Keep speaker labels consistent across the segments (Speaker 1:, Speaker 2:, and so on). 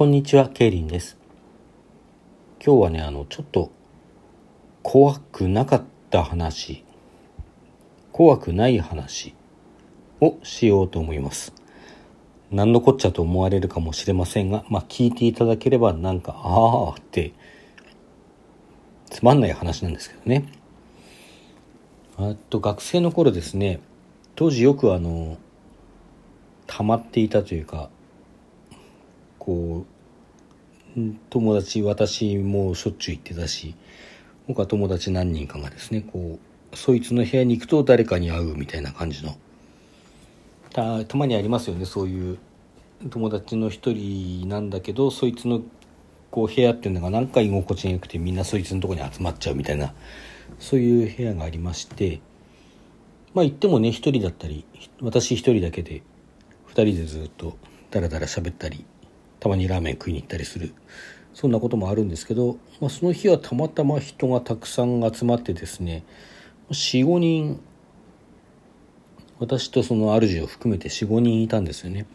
Speaker 1: こんにちは、ケイリンです。今日はね、あの、ちょっと怖くなかった話、怖くない話をしようと思います。何のこっちゃと思われるかもしれませんが、まあ、聞いていただければなんか、ああって、つまんない話なんですけどね。あと、学生の頃ですね、当時よくあの、溜まっていたというか、こう友達私もしょっちゅう行ってたし僕は友達何人かがですねこうそいつの部屋に行くと誰かに会うみたいな感じの。たたまにありますよねそういう友達の一人なんだけどそいつのこう部屋っていうのが何か居心地が良くてみんなそいつのとこに集まっちゃうみたいなそういう部屋がありましてまあ行ってもね一人だったり私一人だけで二人でずっとダラダラ喋ったりたまにラーメン食いに行ったりする。そんなこともあるんですけど、まあ、その日はたまたま人がたくさん集まってですね45人私とその主を含めて45人いたんですよね。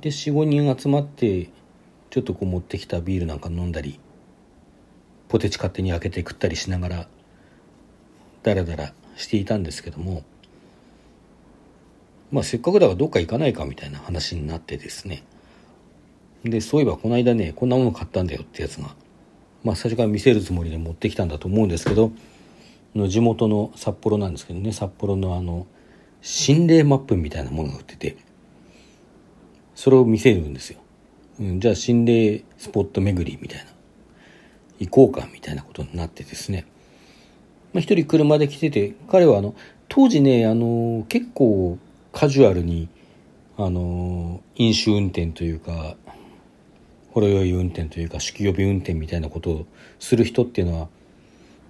Speaker 1: で45人集まってちょっとこう持ってきたビールなんか飲んだりポテチ勝手に開けて食ったりしながらダラダラしていたんですけどもまあせっかくだからどっか行かないかみたいな話になってですねで、そういえばこの間ね、こんなもの買ったんだよってやつが、まあ最初から見せるつもりで持ってきたんだと思うんですけど、の地元の札幌なんですけどね、札幌のあの、心霊マップみたいなものが売ってて、それを見せるんですよ。うん、じゃあ心霊スポット巡りみたいな、行こうかみたいなことになってですね、まあ一人車で来てて、彼はあの、当時ね、あの、結構カジュアルに、あの、飲酒運転というか、ほろ酔い運転というか酒気帯び運転みたいなことをする人っていうのは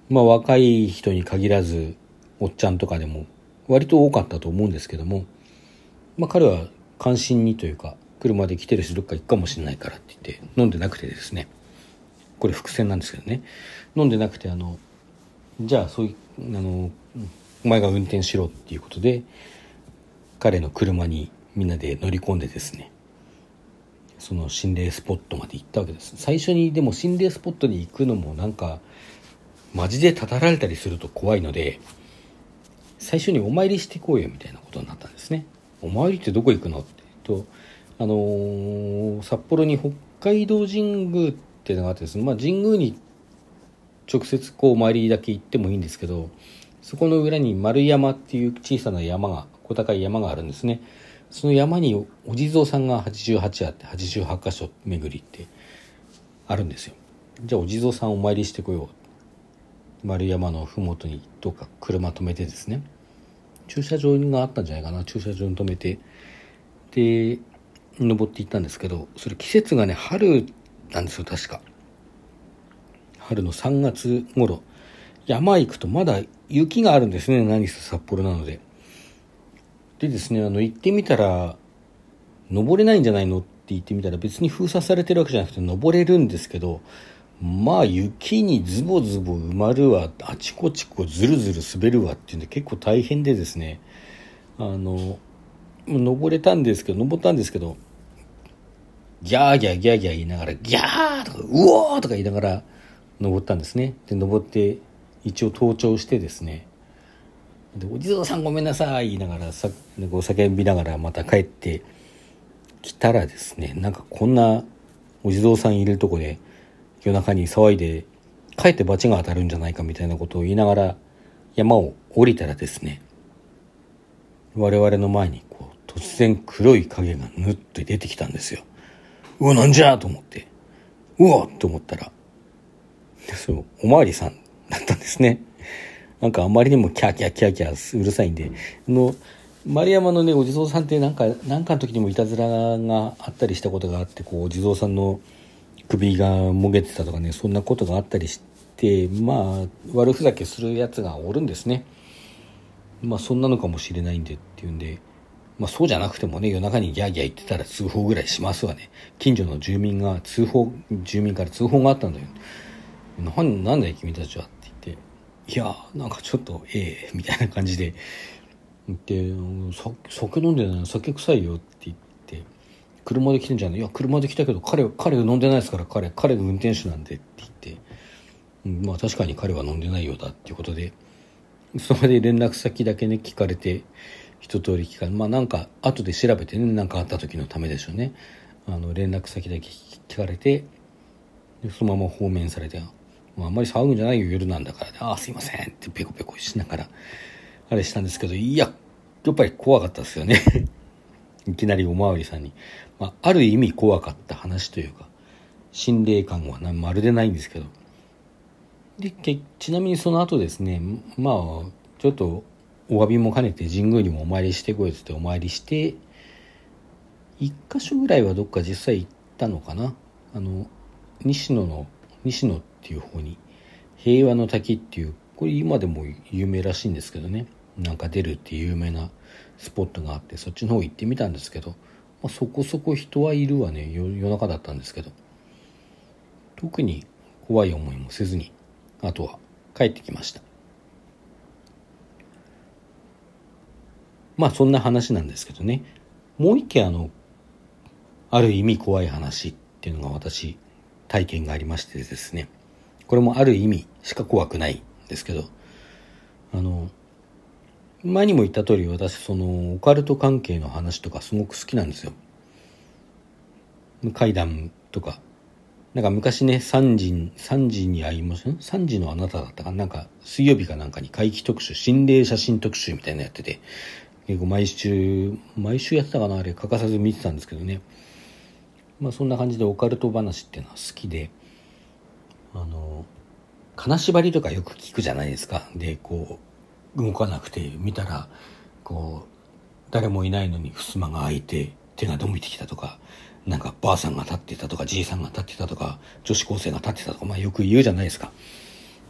Speaker 1: まあ若い人に限らずおっちゃんとかでも割と多かったと思うんですけどもまあ彼は関心にというか車で来てるしどっか行くかもしれないからって言って飲んでなくてですね。これ伏線なんですけどね。飲んでなくてあのじゃあそういうあのお前が運転しろっていうことで彼の車にみんなで乗り込んでですねその心霊スポットまで行ったわけです。最初にでも心霊スポットに行くのもなんかマジでたたられたりすると怖いので最初にお参りしていこうよみたいなことになったんですね。お参りってどこ行くのって。とあのー、札幌に北海道神宮っていうのがあってですね、まあ、神宮に直接こうお参りだけ行ってもいいんですけどそこの裏に丸山っていう小さな山が小高い山があるんですね。その山にお地蔵さんが88あって88箇所巡りってあるんですよ。じゃあお地蔵さんお参りしてこよう。丸山の麓にどっか車止めてですね。駐車場があったんじゃないかな。駐車場に止めて。で登っていったんですけどそれ季節がね春なんですよ確か。春の3月頃。山行くとまだ雪があるんですね何せ札幌なので。でですね、あの、行ってみたら、登れないんじゃないのって言ってみたら別に封鎖されてるわけじゃなくて登れるんですけど、まあ雪にズボズボ埋まるわ、あちこちこずるずる滑るわっていうんで結構大変でですね、あの、登れたんですけど、登ったんですけど、ギャーギャーギャーギャー言いながら、ギャーとか、うおーとか言いながら登ったんですね。で、登って一応登頂してですね、でお地蔵さんごめんなさい言いながらさお叫びながらまた帰ってきたらですねなんかこんなお地蔵さんいるとこで夜中に騒いで帰って罰が当たるんじゃないかみたいなことを言いながら山を降りたらですね我々の前にこう突然黒い影がぬっと出てきたんですよ。うわなんじゃと思ってうわと思ったらそうおまわりさんだったんですね。なんかあまりにもキャーキャーキャーキャーうるさいんで、の、丸山のね、お地蔵さんってなんか、なんかの時にもいたずらがあったりしたことがあって、こう、お地蔵さんの首がもげてたとかね、そんなことがあったりして、まあ、悪ふざけするやつがおるんですね。まあ、そんなのかもしれないんでっていうんで、まあ、そうじゃなくてもね、夜中にギャーギャー言ってたら通報ぐらいしますわね。近所の住民が通報、住民から通報があったんだよ。なんなんだよ、君たちは。いやなんかちょっとええみたいな感じで。言って酒飲んでない酒臭いよって言って車で来てんじゃない？いや車で来たけど彼彼が飲んでないですから彼彼が運転手なんでって言って。うんまあ確かに彼は飲んでないようだっていうことで。それで連絡先だけね聞かれて一通り聞かれまあなんか後で調べてね何かあった時のためでしょうね。あの連絡先だけ聞かれてそのまま放免されてあんまり騒ぐんじゃないよ夜なんだから。ああすいませんってペコペコしながらあれしたんですけどいややっぱり怖かったですよね。いきなりおまわりさんに、まあ、ある意味怖かった話というか心霊感はまるでないんですけど。でちなみにその後ですねまあちょっとお詫びも兼ねて神宮にもお参りしてこいっつってお参りして1箇所ぐらいはどっか実際行ったのかな。あの西野の西野っていう方に平和の滝っていうこれ今でも有名らしいんですけどね。なんか出るっていう有名なスポットがあってそっちの方行ってみたんですけど、まあ、そこそこ人はいるわね。夜中だったんですけど。特に怖い思いもせずにあとは帰ってきました。まあそんな話なんですけどね。もう一件あのある意味怖い話っていうのが私体験がありましてですね。これもある意味しか怖くないんですけどあの前にも言った通り私そのオカルト関係の話とかすごく好きなんですよ。怪談とか。なんか昔ね3時3時に会います3時のあなただったかなんか水曜日かなんかに怪奇特集心霊写真特集みたいなのやってて。結構毎週毎週やってたかな？あれ欠かさず見てたんですけどね。まあそんな感じでオカルト話っていうのは好きで。あの金縛りとかよく聞くじゃないですか。でこう動かなくて見たらこう誰もいないのに襖が開いて手が伸びてきたとかなんかばあさんが立ってたとかじいさんが立ってたとか女子高生が立ってたとか、まあ、よく言うじゃないですか、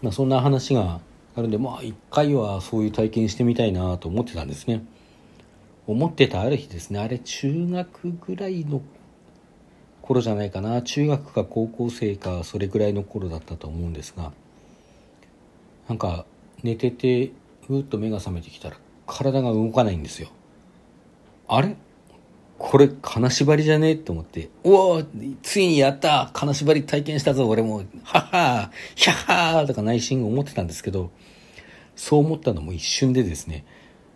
Speaker 1: まあ、そんな話があるんでまあ一回はそういう体験してみたいなと思ってたんですね。思ってたある日ですねあれ中学ぐらいの頃じゃないかな。中学か高校生かそれぐらいの頃だったと思うんですが。なんか寝ててふっと目が覚めてきたら体が動かないんですよ。あれ？これ金縛りじゃね？えと思って。おおついにやった！金縛り体験したぞ俺も。はっはひゃはーとか内心思ってたんですけどそう思ったのも一瞬でですね。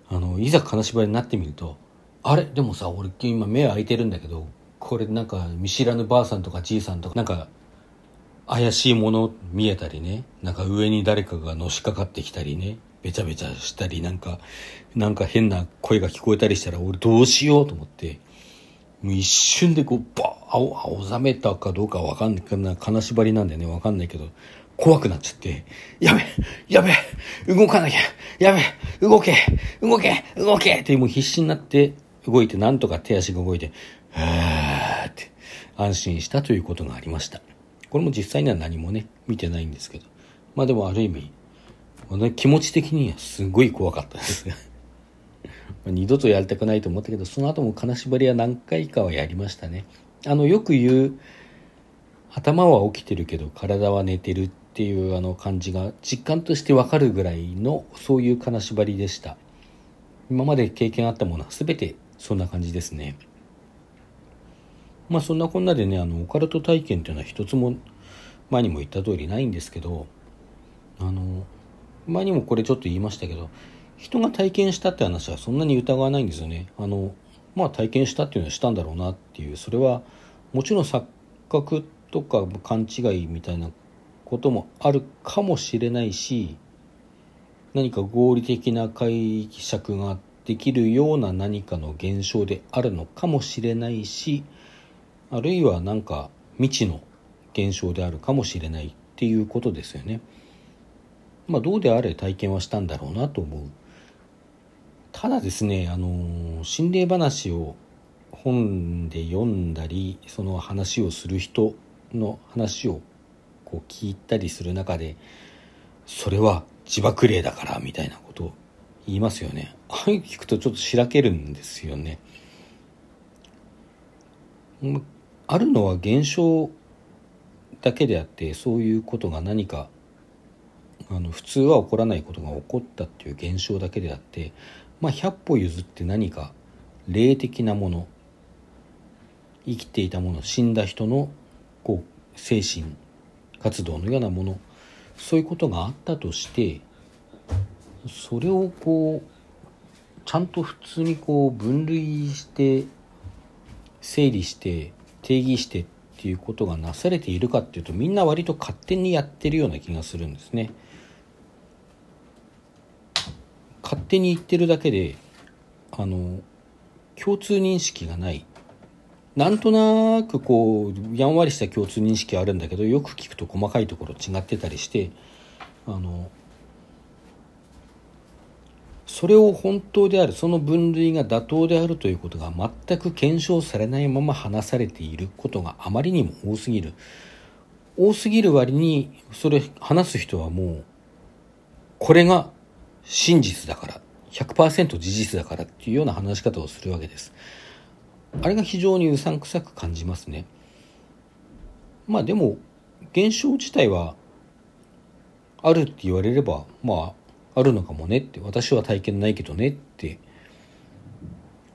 Speaker 1: あのいざ金縛りになってみるとあれ？でもさ俺今目開いてるんだけどこれなんか見知らぬばあさんとかじいさんとかなんか怪しいもの見えたりね。なんか上に誰かがのしかかってきたりね。べちゃべちゃしたりなんかなんか変な声が聞こえたりしたら俺どうしようと思ってもう一瞬でこうバー青青ざめたかどうかわかんない金縛りなんでね。わかんないけど怖くなっちゃって、やべやべ動かなきゃやべ動け動け動けってもう必死になって動いて、なんとか手足が動いて、はーって安心したということがありました。これも実際には何もね、見てないんですけど。まあでもある意味、気持ち的にはすごい怖かったですね。二度とやりたくないと思ったけど、その後も金縛りは何回かはやりましたね。あの、よく言う、頭は起きてるけど体は寝てるっていうあの感じが実感としてわかるぐらいのそういう金縛りでした今まで経験あったものは全てそんな感じですねまあそんなこんなでねあのオカルト体験っていうのは一つも前にも言った通りないんですけどあの前にもこれちょっと言いましたけど人が体験したって話はそんなに疑わないんですよね。あのまあ体験したっていうのはしたんだろうなっていうそれはもちろん錯覚とか勘違いみたいなこともあるかもしれないし何か合理的な解釈ができるような何かの現象であるのかもしれないしあるいは何か未知の現象であるかもしれないっていうことですよね。まあどうであれ体験はしたんだろうなと思う。ただですね、あの心霊話を本で読んだりその話をする人の話をこう聞いたりする中でそれは自爆霊だからみたいなことを言いますよねああいう聞くとちょっとしらけるんですよねあるのは現象だけであってそういうことが何かあの普通は起こらないことが起こったっていう現象だけであってまあ100歩譲って何か霊的なもの生きていたもの死んだ人のこう精神活動のようなものそういうことがあったとしてそれをこうちゃんと普通にこう分類して整理して定義してっていうことがなされているかっていうとみんな割と勝手にやってるような気がするんですね。勝手に言ってるだけであの共通認識がないなんとなくこうやんわりした共通認識はあるんだけどよく聞くと細かいところ違ってたりしてあのそれを本当であるその分類が妥当であるということが全く検証されないまま話されていることがあまりにも多すぎる。多すぎる割にそれ話す人はもうこれが真実だから100%事実だからっていうような話し方をするわけです。あれが非常にうさんくさく感じますね。まあでも現象自体はあるって言われればまああるのかもねって私は体験ないけどねって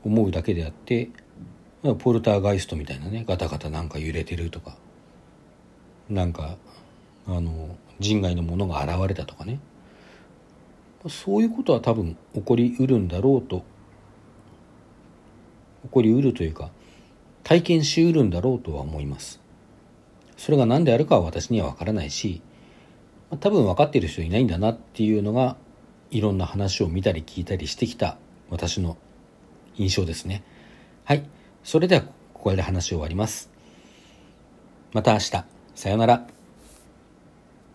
Speaker 1: 思うだけであってポルターガイストみたいなねガタガタなんか揺れてるとかなんかあの人外のものが現れたとかね。そういうことは多分起こりうるんだろうと起こりうるというか体験しうるんだろうとは思います。それが何であるかは私には分からないし多分分かっている人いないんだなっていうのがいろんな話を見たり聞いたりしてきた私の印象ですね。はい。それではここで話を終わります。また明日。さようなら。